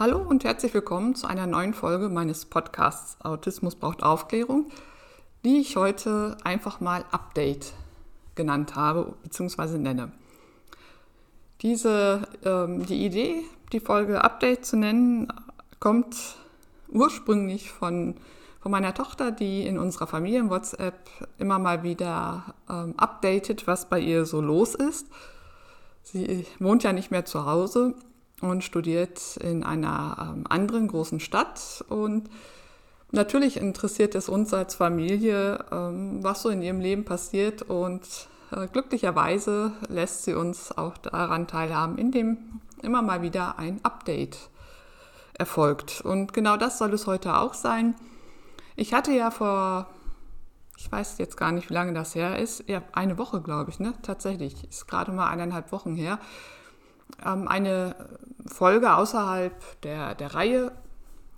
Hallo und herzlich willkommen zu einer neuen Folge meines Podcasts Autismus braucht Aufklärung, die ich heute einfach mal Update genannt habe bzw. nenne. Diese, ähm, die Idee, die Folge Update zu nennen, kommt ursprünglich von, von meiner Tochter, die in unserer Familien-WhatsApp immer mal wieder ähm, updatet, was bei ihr so los ist. Sie wohnt ja nicht mehr zu Hause und studiert in einer ähm, anderen großen Stadt. Und natürlich interessiert es uns als Familie, ähm, was so in ihrem Leben passiert. Und äh, glücklicherweise lässt sie uns auch daran teilhaben, indem immer mal wieder ein Update erfolgt. Und genau das soll es heute auch sein. Ich hatte ja vor, ich weiß jetzt gar nicht, wie lange das her ist, ja, eine Woche, glaube ich, ne? Tatsächlich, ist gerade mal eineinhalb Wochen her, ähm, eine Folge außerhalb der, der Reihe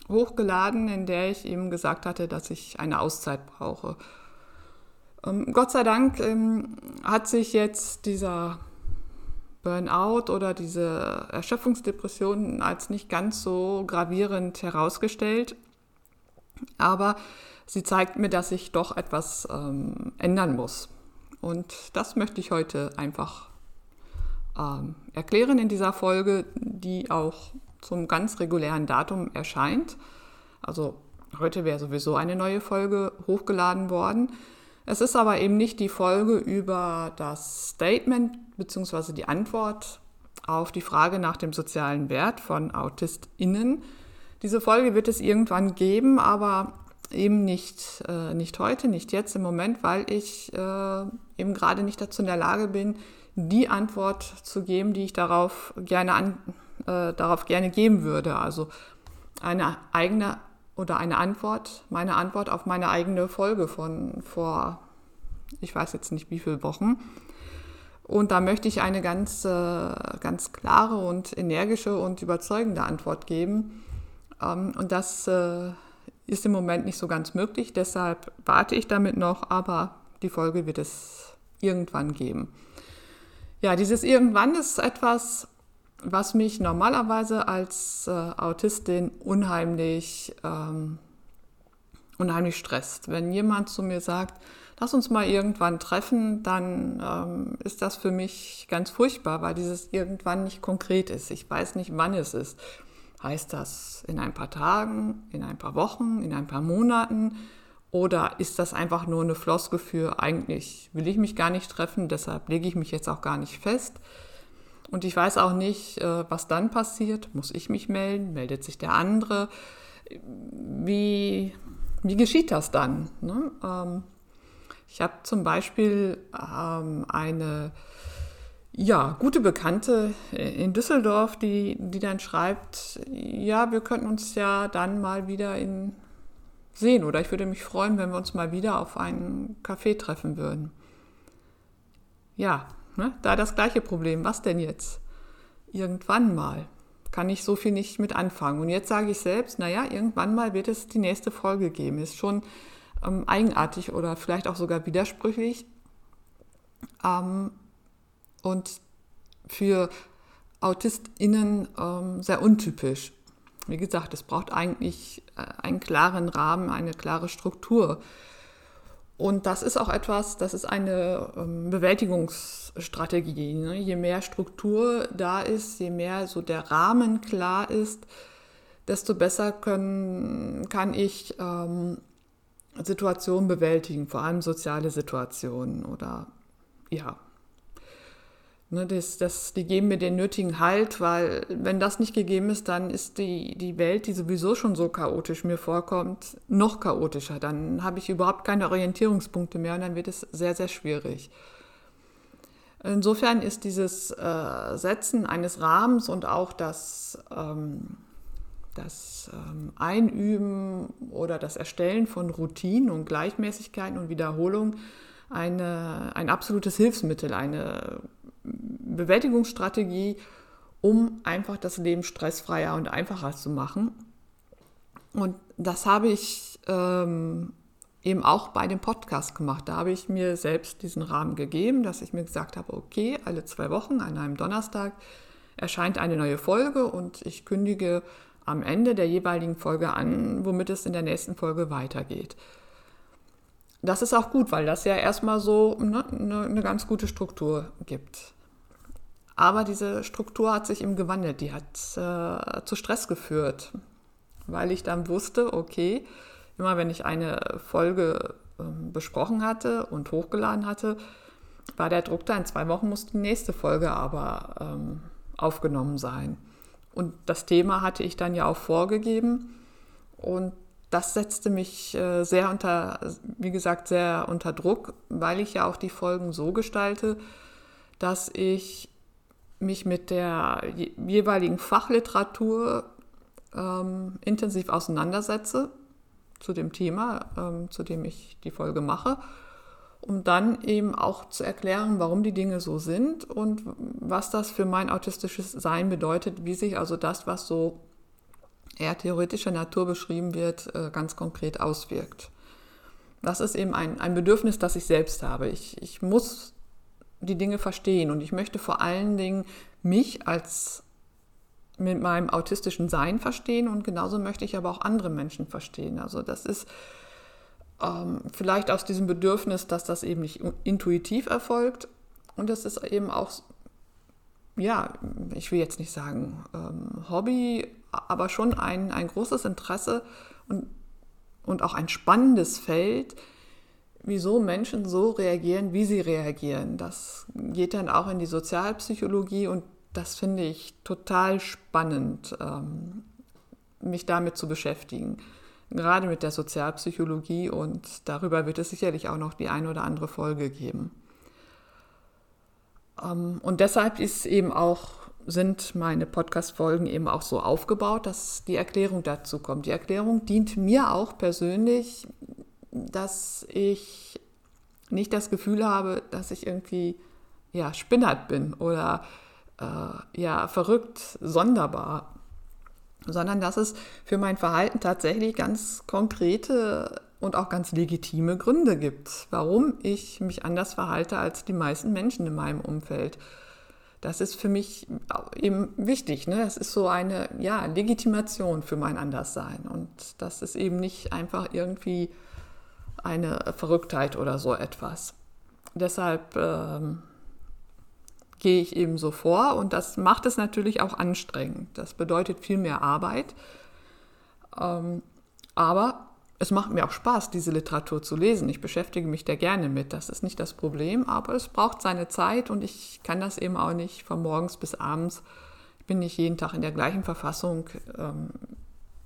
hochgeladen, in der ich ihm gesagt hatte, dass ich eine Auszeit brauche. Ähm, Gott sei Dank ähm, hat sich jetzt dieser Burnout oder diese Erschöpfungsdepression als nicht ganz so gravierend herausgestellt. Aber sie zeigt mir, dass ich doch etwas ähm, ändern muss. Und das möchte ich heute einfach ähm, erklären in dieser Folge, die auch zum ganz regulären Datum erscheint. Also heute wäre sowieso eine neue Folge hochgeladen worden. Es ist aber eben nicht die Folge über das Statement bzw. die Antwort auf die Frage nach dem sozialen Wert von AutistInnen. Diese Folge wird es irgendwann geben, aber eben nicht, äh, nicht heute, nicht jetzt im Moment, weil ich äh, eben gerade nicht dazu in der Lage bin, die Antwort zu geben, die ich darauf gerne, an, äh, darauf gerne geben würde. Also eine eigene oder eine Antwort, meine Antwort auf meine eigene Folge von vor, ich weiß jetzt nicht wie viele Wochen. Und da möchte ich eine ganz, äh, ganz klare und energische und überzeugende Antwort geben. Ähm, und das äh, ist im Moment nicht so ganz möglich. Deshalb warte ich damit noch, aber die Folge wird es irgendwann geben. Ja, dieses Irgendwann ist etwas, was mich normalerweise als äh, Autistin unheimlich, ähm, unheimlich stresst. Wenn jemand zu mir sagt, lass uns mal irgendwann treffen, dann ähm, ist das für mich ganz furchtbar, weil dieses irgendwann nicht konkret ist. Ich weiß nicht, wann es ist. Heißt das in ein paar Tagen, in ein paar Wochen, in ein paar Monaten? Oder ist das einfach nur eine Floske für eigentlich will ich mich gar nicht treffen, deshalb lege ich mich jetzt auch gar nicht fest. Und ich weiß auch nicht, äh, was dann passiert. Muss ich mich melden? Meldet sich der andere? Wie, wie geschieht das dann? Ne? Ähm, ich habe zum Beispiel ähm, eine ja, gute Bekannte in Düsseldorf, die, die dann schreibt, ja, wir könnten uns ja dann mal wieder in sehen. Oder ich würde mich freuen, wenn wir uns mal wieder auf einen Café treffen würden. Ja, ne, da das gleiche Problem. Was denn jetzt? Irgendwann mal kann ich so viel nicht mit anfangen. Und jetzt sage ich selbst, naja, irgendwann mal wird es die nächste Folge geben. Ist schon ähm, eigenartig oder vielleicht auch sogar widersprüchlich. Ähm, und für AutistInnen ähm, sehr untypisch. Wie gesagt, es braucht eigentlich äh, einen klaren Rahmen, eine klare Struktur. Und das ist auch etwas, das ist eine ähm, Bewältigungsstrategie. Ne? Je mehr Struktur da ist, je mehr so der Rahmen klar ist, desto besser können, kann ich ähm, Situationen bewältigen, vor allem soziale Situationen oder ja, Ne, das, das, die geben mir den nötigen Halt, weil wenn das nicht gegeben ist, dann ist die, die Welt, die sowieso schon so chaotisch mir vorkommt, noch chaotischer. Dann habe ich überhaupt keine Orientierungspunkte mehr und dann wird es sehr, sehr schwierig. Insofern ist dieses äh, Setzen eines Rahmens und auch das, ähm, das ähm, Einüben oder das Erstellen von Routinen und Gleichmäßigkeiten und Wiederholung eine, ein absolutes Hilfsmittel, eine Bewältigungsstrategie, um einfach das Leben stressfreier und einfacher zu machen. Und das habe ich ähm, eben auch bei dem Podcast gemacht. Da habe ich mir selbst diesen Rahmen gegeben, dass ich mir gesagt habe, okay, alle zwei Wochen an einem Donnerstag erscheint eine neue Folge und ich kündige am Ende der jeweiligen Folge an, womit es in der nächsten Folge weitergeht. Das ist auch gut, weil das ja erstmal so ne, ne, eine ganz gute Struktur gibt. Aber diese Struktur hat sich eben gewandelt, die hat äh, zu Stress geführt, weil ich dann wusste, okay, immer wenn ich eine Folge äh, besprochen hatte und hochgeladen hatte, war der Druck da, in zwei Wochen musste die nächste Folge aber ähm, aufgenommen sein. Und das Thema hatte ich dann ja auch vorgegeben und das setzte mich äh, sehr unter, wie gesagt, sehr unter Druck, weil ich ja auch die Folgen so gestalte, dass ich mich mit der jeweiligen Fachliteratur ähm, intensiv auseinandersetze zu dem Thema, ähm, zu dem ich die Folge mache, um dann eben auch zu erklären, warum die Dinge so sind und was das für mein autistisches Sein bedeutet, wie sich also das, was so eher theoretischer Natur beschrieben wird, äh, ganz konkret auswirkt. Das ist eben ein, ein Bedürfnis, das ich selbst habe. Ich, ich muss die Dinge verstehen. Und ich möchte vor allen Dingen mich als mit meinem autistischen Sein verstehen und genauso möchte ich aber auch andere Menschen verstehen. Also das ist ähm, vielleicht aus diesem Bedürfnis, dass das eben nicht intuitiv erfolgt und das ist eben auch, ja, ich will jetzt nicht sagen ähm, Hobby, aber schon ein, ein großes Interesse und, und auch ein spannendes Feld, wieso Menschen so reagieren, wie sie reagieren. Das geht dann auch in die Sozialpsychologie und das finde ich total spannend, ähm, mich damit zu beschäftigen. Gerade mit der Sozialpsychologie und darüber wird es sicherlich auch noch die eine oder andere Folge geben. Ähm, und deshalb ist eben auch, sind meine Podcast-Folgen eben auch so aufgebaut, dass die Erklärung dazu kommt. Die Erklärung dient mir auch persönlich dass ich nicht das Gefühl habe, dass ich irgendwie ja, spinnert bin oder äh, ja, verrückt, sonderbar, sondern dass es für mein Verhalten tatsächlich ganz konkrete und auch ganz legitime Gründe gibt, warum ich mich anders verhalte als die meisten Menschen in meinem Umfeld. Das ist für mich eben wichtig. Ne? Das ist so eine ja, Legitimation für mein Anderssein. Und das ist eben nicht einfach irgendwie eine Verrücktheit oder so etwas. Deshalb ähm, gehe ich eben so vor und das macht es natürlich auch anstrengend. Das bedeutet viel mehr Arbeit. Ähm, aber es macht mir auch Spaß, diese Literatur zu lesen. Ich beschäftige mich da gerne mit. Das ist nicht das Problem, aber es braucht seine Zeit und ich kann das eben auch nicht von morgens bis abends. Ich bin nicht jeden Tag in der gleichen Verfassung ähm,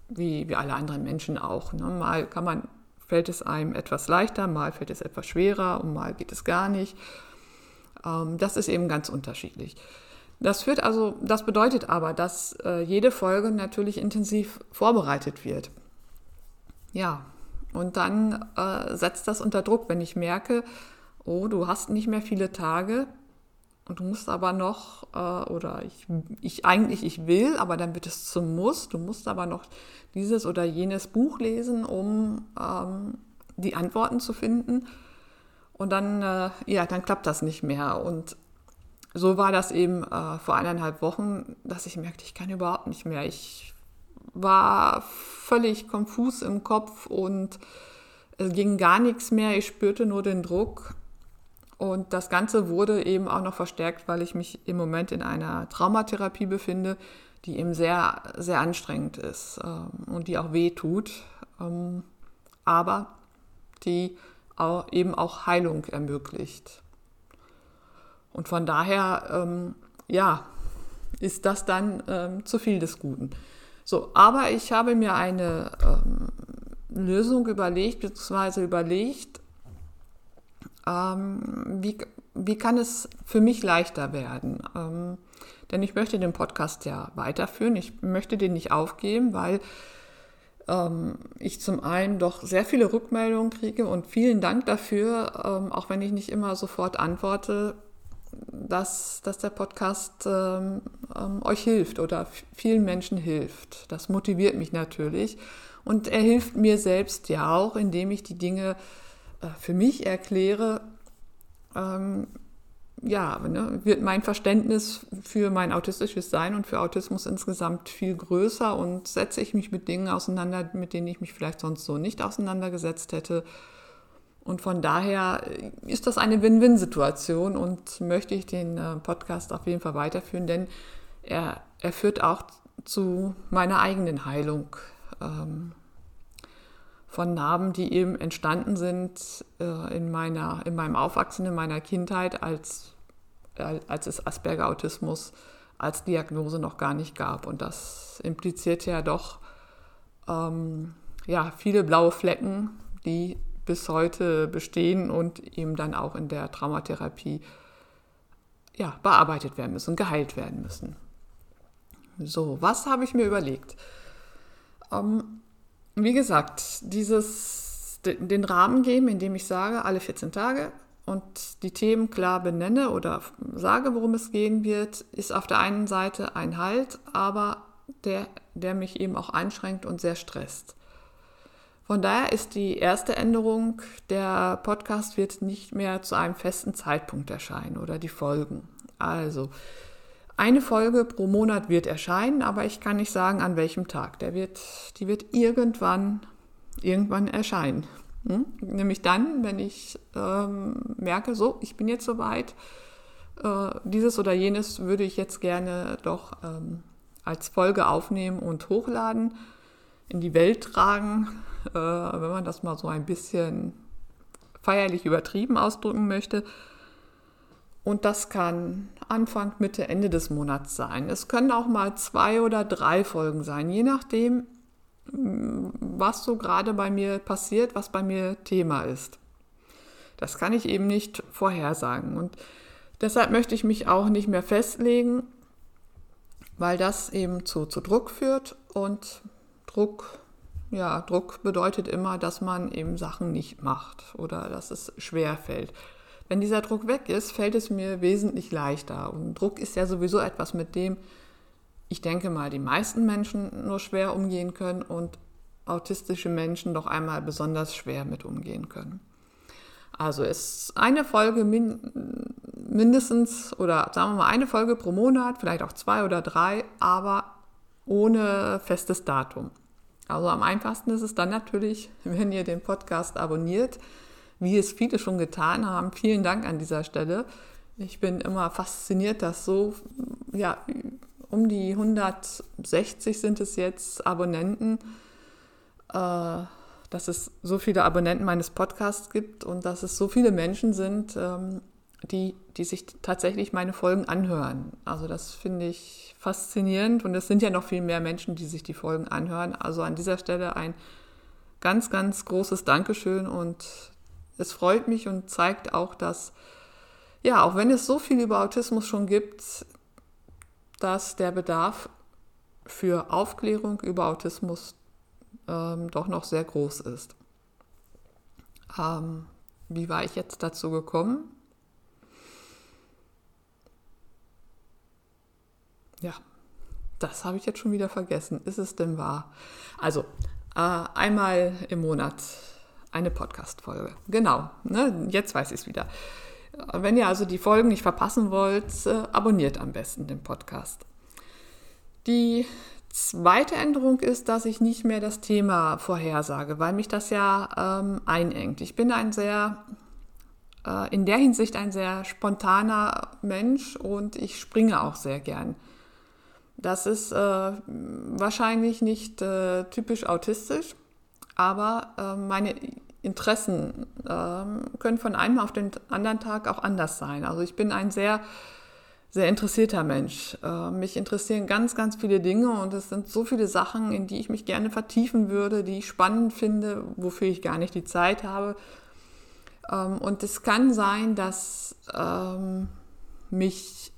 wie, wie alle anderen Menschen auch. Ne? Mal kann man fällt es einem etwas leichter, mal fällt es etwas schwerer und mal geht es gar nicht. Ähm, das ist eben ganz unterschiedlich. Das führt also, das bedeutet aber, dass äh, jede Folge natürlich intensiv vorbereitet wird. Ja, und dann äh, setzt das unter Druck, wenn ich merke, oh, du hast nicht mehr viele Tage und du musst aber noch, äh, oder ich, ich eigentlich, ich will, aber dann wird es zum Muss, du musst aber noch dieses oder jenes Buch lesen, um ähm, die Antworten zu finden. Und dann, äh, ja, dann klappt das nicht mehr. Und so war das eben äh, vor eineinhalb Wochen, dass ich merkte, ich kann überhaupt nicht mehr. Ich war völlig konfus im Kopf und es ging gar nichts mehr. Ich spürte nur den Druck. Und das Ganze wurde eben auch noch verstärkt, weil ich mich im Moment in einer Traumatherapie befinde, die eben sehr, sehr anstrengend ist ähm, und die auch weh tut, ähm, aber die eben auch Heilung ermöglicht. Und von daher, ähm, ja, ist das dann zu viel des Guten. So, aber ich habe mir eine ähm, Lösung überlegt, beziehungsweise überlegt, ähm, wie, wie kann es für mich leichter werden? Ähm, denn ich möchte den Podcast ja weiterführen. Ich möchte den nicht aufgeben, weil ähm, ich zum einen doch sehr viele Rückmeldungen kriege und vielen Dank dafür, ähm, auch wenn ich nicht immer sofort antworte, dass, dass der Podcast ähm, ähm euch hilft oder vielen Menschen hilft. Das motiviert mich natürlich. Und er hilft mir selbst ja auch, indem ich die Dinge äh, für mich erkläre, ähm, ja, ne, wird mein Verständnis für mein autistisches Sein und für Autismus insgesamt viel größer und setze ich mich mit Dingen auseinander, mit denen ich mich vielleicht sonst so nicht auseinandergesetzt hätte. Und von daher ist das eine Win-Win-Situation und möchte ich den äh, Podcast auf jeden Fall weiterführen, denn er, er führt auch zu meiner eigenen Heilung ähm, von Narben, die eben entstanden sind äh, in, meiner, in meinem Aufwachsen, in meiner Kindheit, als, äh, als es Asperger-Autismus als Diagnose noch gar nicht gab. Und das impliziert ja doch ähm, ja, viele blaue Flecken, die bis heute bestehen und eben dann auch in der Traumatherapie ja, bearbeitet werden müssen, geheilt werden müssen. So, was habe ich mir überlegt? Ähm, wie gesagt, dieses, den Rahmen geben, indem ich sage, alle 14 Tage und die Themen klar benenne oder sage, worum es gehen wird, ist auf der einen Seite ein Halt, aber der, der mich eben auch einschränkt und sehr stresst. Von daher ist die erste Änderung, der Podcast wird nicht mehr zu einem festen Zeitpunkt erscheinen oder die Folgen. Also eine Folge pro Monat wird erscheinen, aber ich kann nicht sagen, an welchem Tag. Der wird, die wird irgendwann, irgendwann erscheinen. Hm? Nämlich dann, wenn ich ähm, merke, so, ich bin jetzt soweit, äh, dieses oder jenes würde ich jetzt gerne doch ähm, als Folge aufnehmen und hochladen, in die Welt tragen, äh, wenn man das mal so ein bisschen feierlich übertrieben ausdrücken möchte. Und das kann Anfang, Mitte, Ende des Monats sein. Es können auch mal zwei oder drei Folgen sein, je nachdem, mm, was so gerade bei mir passiert, was bei mir Thema ist. Das kann ich eben nicht vorhersagen. Und deshalb möchte ich mich auch nicht mehr festlegen, weil das eben zu, zu Druck führt. Und Druck, ja, Druck bedeutet immer, dass man eben Sachen nicht macht oder dass es schwer fällt. Wenn dieser Druck weg ist, fällt es mir wesentlich leichter. Und Druck ist ja sowieso etwas, mit dem ich denke mal, die meisten Menschen nur schwer umgehen können und autistische Menschen doch einmal besonders schwer mit umgehen können. Also ist eine Folge min mindestens oder sagen wir mal eine Folge pro Monat, vielleicht auch zwei oder drei, aber ohne festes Datum. Also am einfachsten ist es dann natürlich, wenn ihr den Podcast abonniert, wie es viele schon getan haben. Vielen Dank an dieser Stelle. Ich bin immer fasziniert, dass so, ja, um die 160 sind es jetzt Abonnenten, äh, dass es so viele Abonnenten meines Podcasts gibt und dass es so viele Menschen sind, ähm, die, die sich tatsächlich meine Folgen anhören. Also das finde ich faszinierend und es sind ja noch viel mehr Menschen, die sich die Folgen anhören. Also an dieser Stelle ein ganz, ganz großes Dankeschön und es freut mich und zeigt auch, dass, ja, auch wenn es so viel über Autismus schon gibt, dass der Bedarf für Aufklärung über Autismus ähm, doch noch sehr groß ist. Ähm, wie war ich jetzt dazu gekommen? Ja, das habe ich jetzt schon wieder vergessen. Ist es denn wahr? Also, äh, einmal im Monat eine Podcast-Folge. Genau, ne? jetzt weiß ich es wieder. Wenn ihr also die Folgen nicht verpassen wollt, äh, abonniert am besten den Podcast. Die zweite Änderung ist, dass ich nicht mehr das Thema vorhersage, weil mich das ja ähm, einengt. Ich bin ein sehr, äh, in der Hinsicht ein sehr spontaner Mensch und ich springe auch sehr gern. Das ist äh, wahrscheinlich nicht äh, typisch autistisch, aber äh, meine Interessen ähm, können von einem auf den anderen Tag auch anders sein. Also ich bin ein sehr, sehr interessierter Mensch. Äh, mich interessieren ganz, ganz viele Dinge und es sind so viele Sachen, in die ich mich gerne vertiefen würde, die ich spannend finde, wofür ich gar nicht die Zeit habe. Ähm, und es kann sein, dass ähm, mich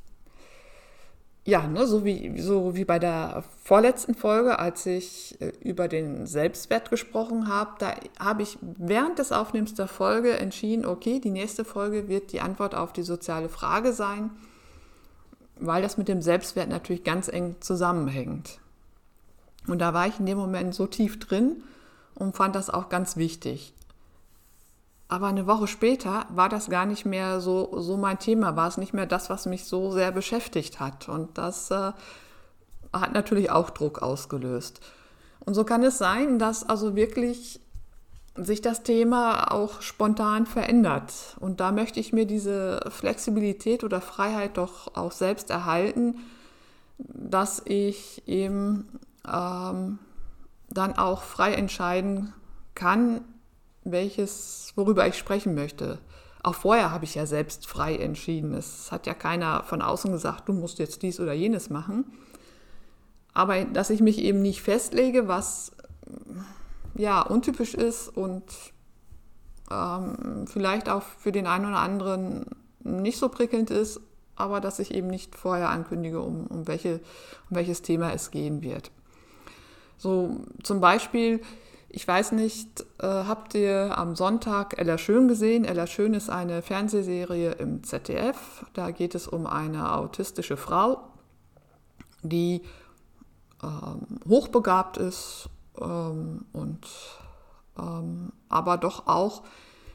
ja, ne, so, wie, so wie bei der vorletzten Folge, als ich äh, über den Selbstwert gesprochen habe, da habe ich während des Aufnehmens der Folge entschieden, okay, die nächste Folge wird die Antwort auf die soziale Frage sein, weil das mit dem Selbstwert natürlich ganz eng zusammenhängt. Und da war ich in dem Moment so tief drin und fand das auch ganz wichtig. Aber eine Woche später war das gar nicht mehr so, so mein Thema, war es nicht mehr das, was mich so sehr beschäftigt hat. Und das äh, hat natürlich auch Druck ausgelöst. Und so kann es sein, dass also wirklich sich das Thema auch spontan verändert. Und da möchte ich mir diese Flexibilität oder Freiheit doch auch selbst erhalten, dass ich eben ähm, dann auch frei entscheiden kann, welches, worüber ich sprechen möchte. Auch vorher habe ich ja selbst frei entschieden. Es hat ja keiner von außen gesagt, du musst jetzt dies oder jenes machen. Aber dass ich mich eben nicht festlege, was ja untypisch ist und ähm, vielleicht auch für den einen oder anderen nicht so prickelnd ist, aber dass ich eben nicht vorher ankündige, um, um, welche, um welches Thema es gehen wird. So zum Beispiel, ich weiß nicht, äh, habt ihr am Sonntag Ella Schön gesehen? Ella Schön ist eine Fernsehserie im ZDF. Da geht es um eine autistische Frau, die ähm, hochbegabt ist ähm, und ähm, aber doch auch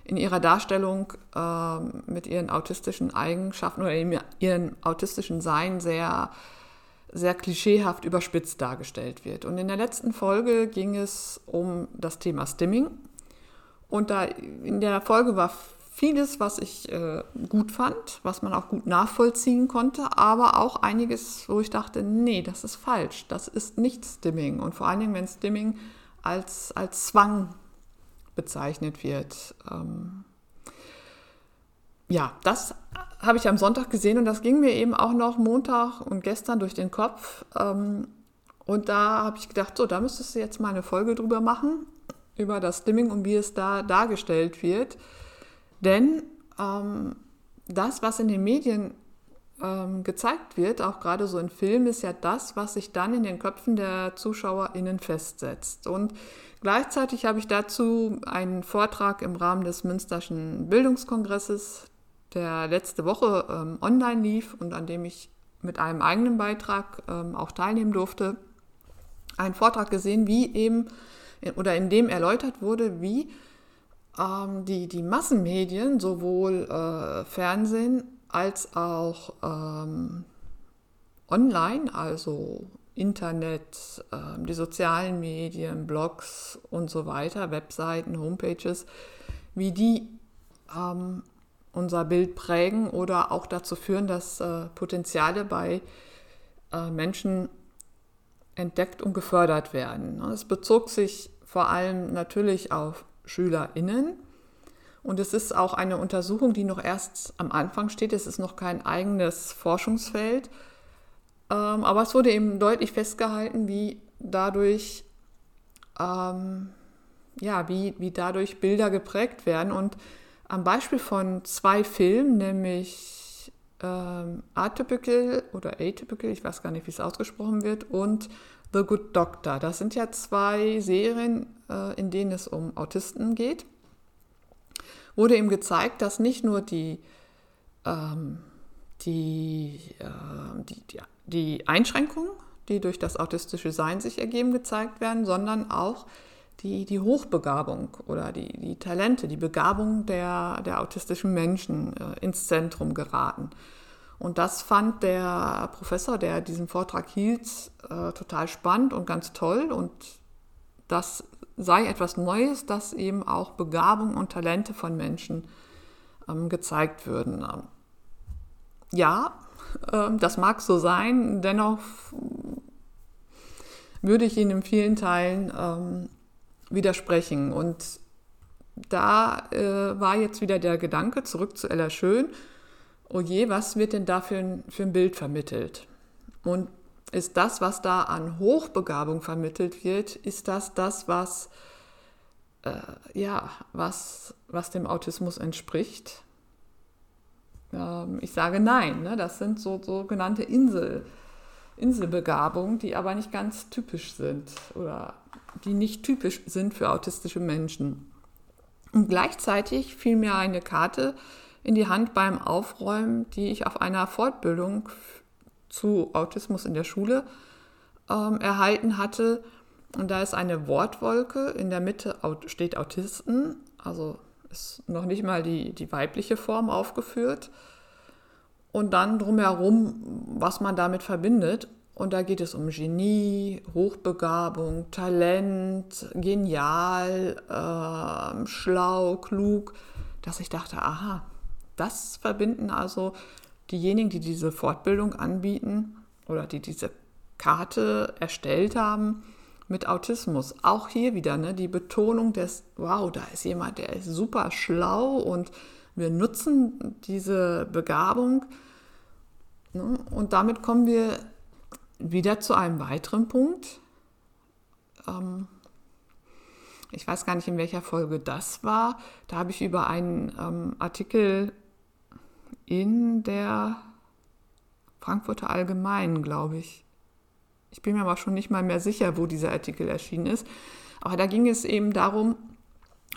in ihrer Darstellung ähm, mit ihren autistischen Eigenschaften oder ihren autistischen Sein sehr sehr klischeehaft überspitzt dargestellt wird. Und in der letzten Folge ging es um das Thema Stimming. Und da in der Folge war vieles, was ich äh, gut fand, was man auch gut nachvollziehen konnte, aber auch einiges, wo ich dachte, nee, das ist falsch, das ist nicht Stimming. Und vor allen Dingen, wenn Stimming als, als Zwang bezeichnet wird. Ähm, ja, das habe ich am Sonntag gesehen und das ging mir eben auch noch Montag und gestern durch den Kopf. Ähm, und da habe ich gedacht, so, da müsstest du jetzt mal eine Folge drüber machen, über das Stimming und wie es da dargestellt wird. Denn ähm, das, was in den Medien ähm, gezeigt wird, auch gerade so in Filmen, ist ja das, was sich dann in den Köpfen der ZuschauerInnen festsetzt. Und gleichzeitig habe ich dazu einen Vortrag im Rahmen des Münsterschen Bildungskongresses der letzte Woche ähm, online lief und an dem ich mit einem eigenen Beitrag ähm, auch teilnehmen durfte, einen Vortrag gesehen, wie eben oder in dem erläutert wurde, wie ähm, die, die Massenmedien, sowohl äh, Fernsehen als auch ähm, online, also Internet, äh, die sozialen Medien, Blogs und so weiter, Webseiten, Homepages, wie die ähm, unser Bild prägen oder auch dazu führen, dass äh, Potenziale bei äh, Menschen entdeckt und gefördert werden. Es bezog sich vor allem natürlich auf SchülerInnen. Und es ist auch eine Untersuchung, die noch erst am Anfang steht. Es ist noch kein eigenes Forschungsfeld. Ähm, aber es wurde eben deutlich festgehalten, wie dadurch, ähm, ja, wie, wie dadurch Bilder geprägt werden. Und am Beispiel von zwei Filmen, nämlich ähm, Atypical oder Atypical, ich weiß gar nicht, wie es ausgesprochen wird, und The Good Doctor. Das sind ja zwei Serien, äh, in denen es um Autisten geht. Wurde ihm gezeigt, dass nicht nur die, ähm, die, äh, die, die, die Einschränkungen, die durch das autistische Sein sich ergeben, gezeigt werden, sondern auch die, die Hochbegabung oder die, die Talente, die Begabung der, der autistischen Menschen äh, ins Zentrum geraten. Und das fand der Professor, der diesen Vortrag hielt, äh, total spannend und ganz toll. Und das sei etwas Neues, dass eben auch Begabung und Talente von Menschen ähm, gezeigt würden. Ja, äh, das mag so sein, dennoch würde ich ihn in vielen Teilen ähm, widersprechen. Und da äh, war jetzt wieder der Gedanke, zurück zu Ella Schön, oh je, was wird denn da für ein, für ein Bild vermittelt? Und ist das, was da an Hochbegabung vermittelt wird, ist das das, was, äh, ja, was, was dem Autismus entspricht? Ähm, ich sage nein, ne? das sind so sogenannte Insel, Inselbegabungen, die aber nicht ganz typisch sind oder die nicht typisch sind für autistische Menschen. Und gleichzeitig fiel mir eine Karte in die Hand beim Aufräumen, die ich auf einer Fortbildung zu Autismus in der Schule ähm, erhalten hatte. Und da ist eine Wortwolke, in der Mitte steht Autisten, also ist noch nicht mal die, die weibliche Form aufgeführt. Und dann drumherum, was man damit verbindet. Und da geht es um Genie, Hochbegabung, Talent, genial, äh, schlau, klug, dass ich dachte, aha, das verbinden also diejenigen, die diese Fortbildung anbieten oder die diese Karte erstellt haben mit Autismus. Auch hier wieder ne, die Betonung des, wow, da ist jemand, der ist super schlau und wir nutzen diese Begabung. Ne, und damit kommen wir wieder zu einem weiteren Punkt. Ähm, ich weiß gar nicht, in welcher Folge das war. Da habe ich über einen ähm, Artikel in der Frankfurter Allgemeinen, glaube ich. Ich bin mir aber schon nicht mal mehr sicher, wo dieser Artikel erschienen ist. Aber da ging es eben darum,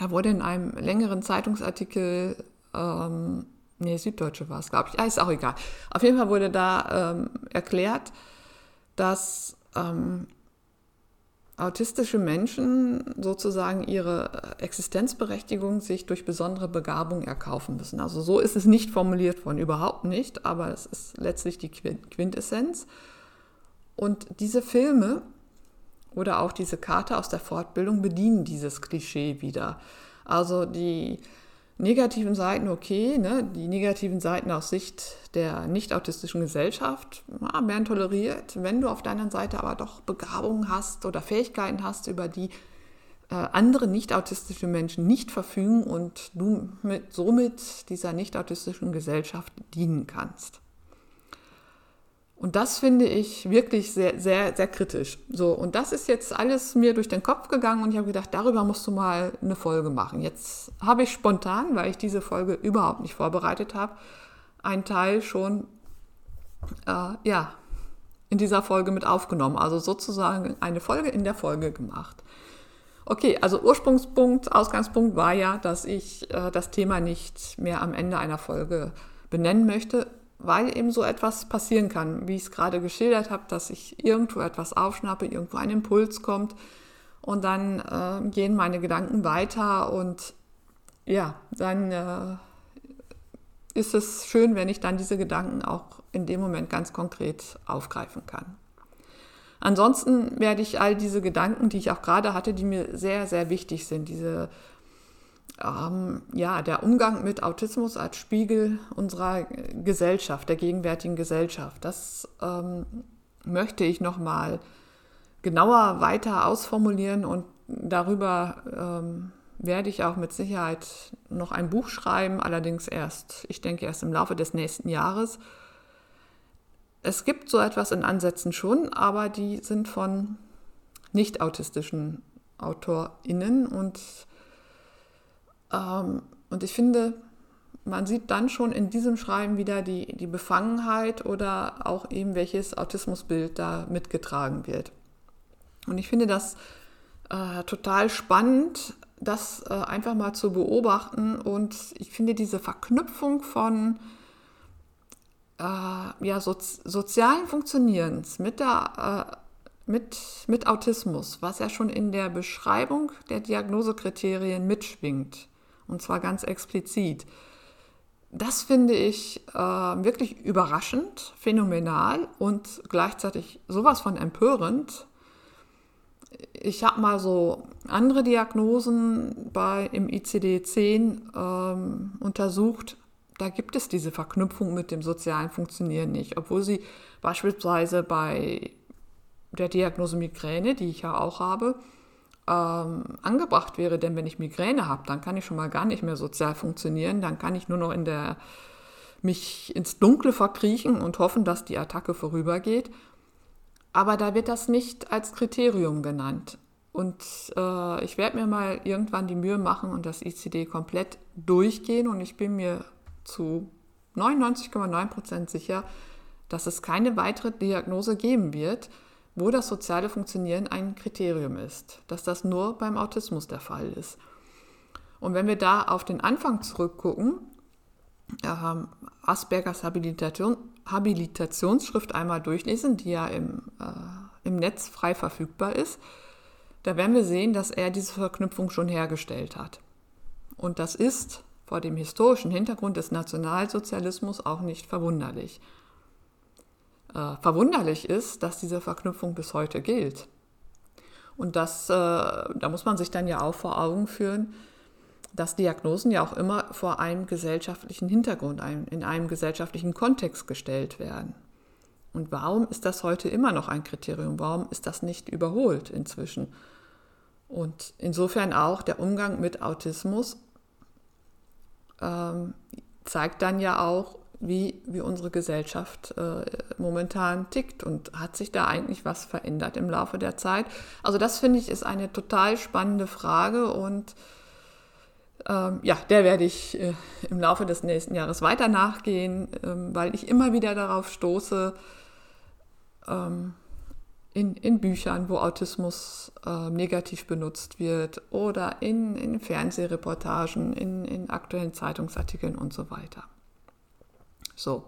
er wurde in einem längeren Zeitungsartikel, ähm, nee, Süddeutsche war es, glaube ich, ah, ist auch egal. Auf jeden Fall wurde da ähm, erklärt, dass ähm, autistische Menschen sozusagen ihre Existenzberechtigung sich durch besondere Begabung erkaufen müssen. Also so ist es nicht formuliert worden, überhaupt nicht, aber es ist letztlich die Quintessenz. Und diese Filme oder auch diese Karte aus der Fortbildung bedienen dieses Klischee wieder. Also die negativen Seiten okay, ne? die negativen Seiten aus Sicht der nicht-autistischen Gesellschaft ja, werden toleriert. Wenn du auf deiner Seite aber doch Begabungen hast oder Fähigkeiten hast, über die äh, andere nicht-autistische Menschen nicht verfügen und du mit, somit dieser nicht-autistischen Gesellschaft dienen kannst. Und das finde ich wirklich sehr, sehr, sehr kritisch. So, und das ist jetzt alles mir durch den Kopf gegangen und ich habe gedacht, darüber musst du mal eine Folge machen. Jetzt habe ich spontan, weil ich diese Folge überhaupt nicht vorbereitet habe, einen Teil schon äh, ja, in dieser Folge mit aufgenommen. Also sozusagen eine Folge in der Folge gemacht. Okay, also Ursprungspunkt, Ausgangspunkt war ja, dass ich äh, das Thema nicht mehr am Ende einer Folge benennen möchte, weil eben so etwas passieren kann, wie ich es gerade geschildert habe, dass ich irgendwo etwas aufschnappe, irgendwo ein Impuls kommt und dann äh, gehen meine Gedanken weiter und ja, dann äh, ist es schön, wenn ich dann diese Gedanken auch in dem Moment ganz konkret aufgreifen kann. Ansonsten werde ich all diese Gedanken, die ich auch gerade hatte, die mir sehr, sehr wichtig sind, diese ähm, ja, der Umgang mit Autismus als Spiegel unserer Gesellschaft, der gegenwärtigen Gesellschaft. Das ähm, möchte ich nochmal genauer weiter ausformulieren und darüber ähm, werde ich auch mit Sicherheit noch ein Buch schreiben, allerdings erst, ich denke, erst im Laufe des nächsten Jahres. Es gibt so etwas in Ansätzen schon, aber die sind von nicht autistischen AutorInnen und und ich finde, man sieht dann schon in diesem Schreiben wieder die, die Befangenheit oder auch eben welches Autismusbild da mitgetragen wird. Und ich finde das äh, total spannend, das äh, einfach mal zu beobachten. Und ich finde diese Verknüpfung von äh, ja, so, sozialen Funktionierens mit, der, äh, mit, mit Autismus, was ja schon in der Beschreibung der Diagnosekriterien mitschwingt, und zwar ganz explizit. Das finde ich äh, wirklich überraschend, phänomenal und gleichzeitig sowas von empörend. Ich habe mal so andere Diagnosen bei, im ICD-10 ähm, untersucht. Da gibt es diese Verknüpfung mit dem sozialen Funktionieren nicht, obwohl sie beispielsweise bei der Diagnose Migräne, die ich ja auch habe, ähm, angebracht wäre. Denn wenn ich Migräne habe, dann kann ich schon mal gar nicht mehr sozial funktionieren. Dann kann ich nur noch in der, mich ins Dunkle verkriechen und hoffen, dass die Attacke vorübergeht. Aber da wird das nicht als Kriterium genannt. Und äh, ich werde mir mal irgendwann die Mühe machen und das ICD komplett durchgehen. Und ich bin mir zu 99,9 Prozent sicher, dass es keine weitere Diagnose geben wird, wo das soziale Funktionieren ein Kriterium ist, dass das nur beim Autismus der Fall ist. Und wenn wir da auf den Anfang zurückgucken, äh, Aspergers Habilitation, Habilitationsschrift einmal durchlesen, die ja im, äh, im Netz frei verfügbar ist, da werden wir sehen, dass er diese Verknüpfung schon hergestellt hat. Und das ist vor dem historischen Hintergrund des Nationalsozialismus auch nicht verwunderlich. Äh, verwunderlich ist, dass diese Verknüpfung bis heute gilt. Und das, äh, da muss man sich dann ja auch vor Augen führen, dass Diagnosen ja auch immer vor einem gesellschaftlichen Hintergrund, einem, in einem gesellschaftlichen Kontext gestellt werden. Und warum ist das heute immer noch ein Kriterium? Warum ist das nicht überholt inzwischen? Und insofern auch der Umgang mit Autismus ähm, zeigt dann ja auch, wie, wie unsere Gesellschaft äh, momentan tickt und hat sich da eigentlich was verändert im Laufe der Zeit. Also das finde ich ist eine total spannende Frage und ähm, ja, der werde ich äh, im Laufe des nächsten Jahres weiter nachgehen, ähm, weil ich immer wieder darauf stoße, ähm, in, in Büchern, wo Autismus äh, negativ benutzt wird oder in, in Fernsehreportagen, in, in aktuellen Zeitungsartikeln und so weiter. So,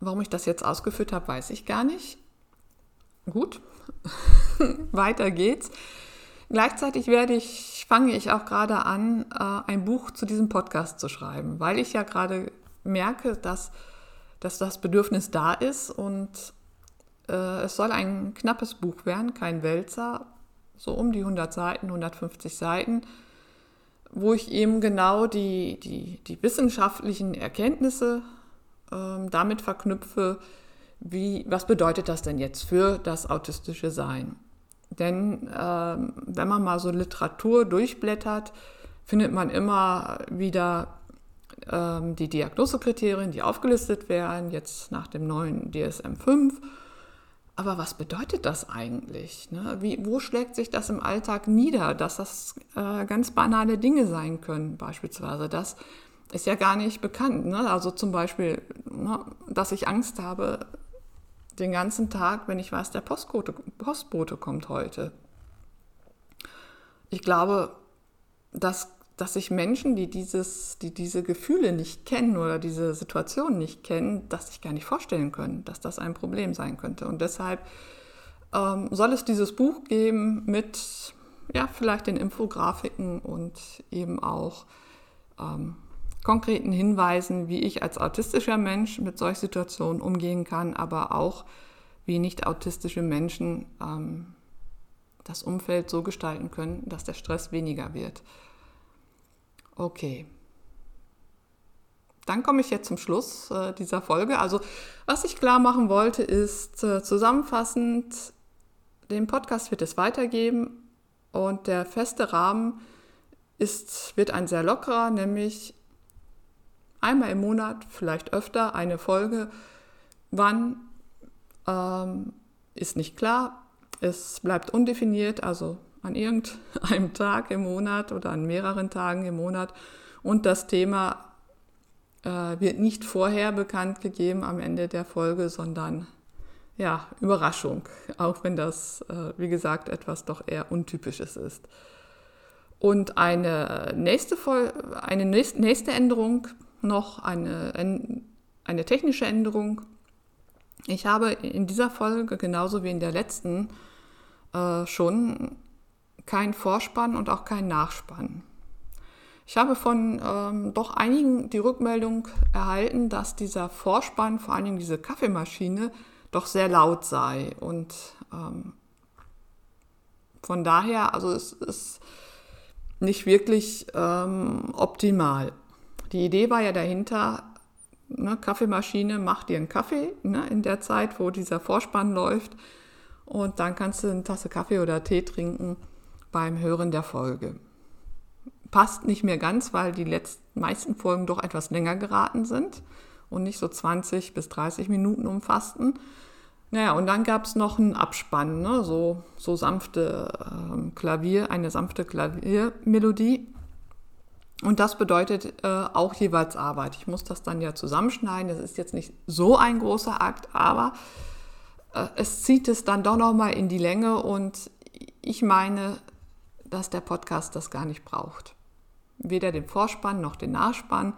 warum ich das jetzt ausgeführt habe, weiß ich gar nicht. Gut, weiter geht's. Gleichzeitig werde ich, fange ich auch gerade an, äh, ein Buch zu diesem Podcast zu schreiben, weil ich ja gerade merke, dass, dass das Bedürfnis da ist und äh, es soll ein knappes Buch werden, kein Wälzer, so um die 100 Seiten, 150 Seiten, wo ich eben genau die, die, die wissenschaftlichen Erkenntnisse äh, damit verknüpfe, wie, was bedeutet das denn jetzt für das autistische Sein? Denn äh, wenn man mal so Literatur durchblättert, findet man immer wieder ähm, die Diagnosekriterien, die aufgelistet werden, jetzt nach dem neuen DSM 5 aber was bedeutet das eigentlich? Ne? Wie, wo schlägt sich das im Alltag nieder, dass das äh, ganz banale Dinge sein können, beispielsweise? Das ist ja gar nicht bekannt. Ne? Also zum Beispiel, ne, dass ich Angst habe den ganzen Tag, wenn ich weiß, der Postbote, Postbote kommt heute. Ich glaube, dass dass sich Menschen, die, dieses, die diese Gefühle nicht kennen oder diese Situation nicht kennen, das sich gar nicht vorstellen können, dass das ein Problem sein könnte. Und deshalb ähm, soll es dieses Buch geben mit ja, vielleicht den Infografiken und eben auch ähm, konkreten Hinweisen, wie ich als autistischer Mensch mit solchen Situationen umgehen kann, aber auch wie nicht autistische Menschen ähm, das Umfeld so gestalten können, dass der Stress weniger wird. Okay. Dann komme ich jetzt zum Schluss äh, dieser Folge. Also, was ich klar machen wollte, ist äh, zusammenfassend, den Podcast wird es weitergeben und der feste Rahmen ist, wird ein sehr lockerer, nämlich einmal im Monat, vielleicht öfter, eine Folge. Wann ähm, ist nicht klar. Es bleibt undefiniert, also an irgendeinem Tag im Monat oder an mehreren Tagen im Monat. Und das Thema äh, wird nicht vorher bekannt gegeben am Ende der Folge, sondern ja, Überraschung, auch wenn das, äh, wie gesagt, etwas doch eher Untypisches ist. Und eine nächste, Vol eine nächste Änderung noch, eine, eine technische Änderung. Ich habe in dieser Folge genauso wie in der letzten äh, schon kein Vorspann und auch kein Nachspann. Ich habe von ähm, doch einigen die Rückmeldung erhalten, dass dieser Vorspann, vor Dingen diese Kaffeemaschine, doch sehr laut sei. Und ähm, von daher, also es ist nicht wirklich ähm, optimal. Die Idee war ja dahinter, ne, Kaffeemaschine macht dir einen Kaffee ne, in der Zeit, wo dieser Vorspann läuft. Und dann kannst du eine Tasse Kaffee oder Tee trinken beim Hören der Folge. Passt nicht mehr ganz, weil die letzten, meisten Folgen doch etwas länger geraten sind und nicht so 20 bis 30 Minuten umfassten. Naja, und dann gab es noch einen Abspann, ne? so, so sanfte ähm, Klavier, eine sanfte Klaviermelodie. Und das bedeutet äh, auch jeweils Arbeit. Ich muss das dann ja zusammenschneiden. Das ist jetzt nicht so ein großer Akt, aber äh, es zieht es dann doch nochmal in die Länge und ich meine, dass der Podcast das gar nicht braucht. Weder den Vorspann noch den Nachspann.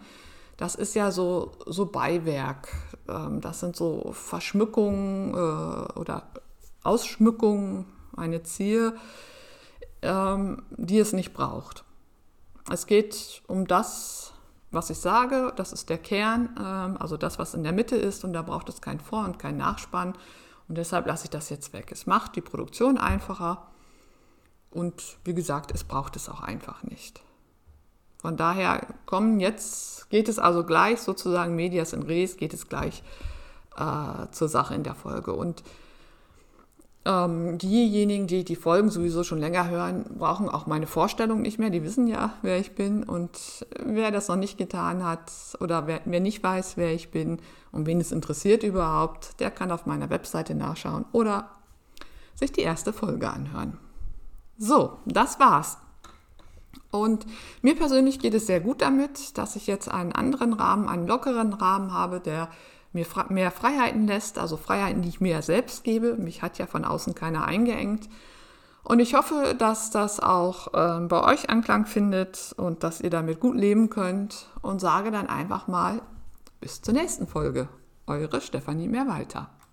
Das ist ja so, so Beiwerk. Ähm, das sind so Verschmückungen äh, oder Ausschmückungen, eine Zier, ähm, die es nicht braucht. es geht um das, was ich sage, das ist der Kern, ähm, also das, was in der Mitte ist und da braucht es kein Vor- und kein Nachspann. Und deshalb lasse ich das jetzt weg. Es macht die Produktion einfacher und wie gesagt, es braucht es auch einfach nicht. Von daher kommen jetzt, geht es also gleich sozusagen Medias in Res, geht es gleich äh, zur Sache in der Folge. Und ähm, diejenigen, die die Folgen sowieso schon länger hören, brauchen auch meine Vorstellung nicht mehr. Die wissen ja, wer ich bin. Und wer das noch nicht getan hat oder wer, wer nicht weiß, wer ich bin und wen es interessiert überhaupt, der kann auf meiner Webseite nachschauen oder sich die erste Folge anhören. So, das war's. Und mir persönlich geht es sehr gut damit, dass ich jetzt einen anderen Rahmen, einen lockeren Rahmen habe, der mir mehr Freiheiten lässt, also Freiheiten, die ich mir selbst gebe. Mich hat ja von außen keiner eingeengt. Und ich hoffe, dass das auch äh, bei euch Anklang findet und dass ihr damit gut leben könnt und sage dann einfach mal bis zur nächsten Folge. Eure Stefanie Mehrwalter.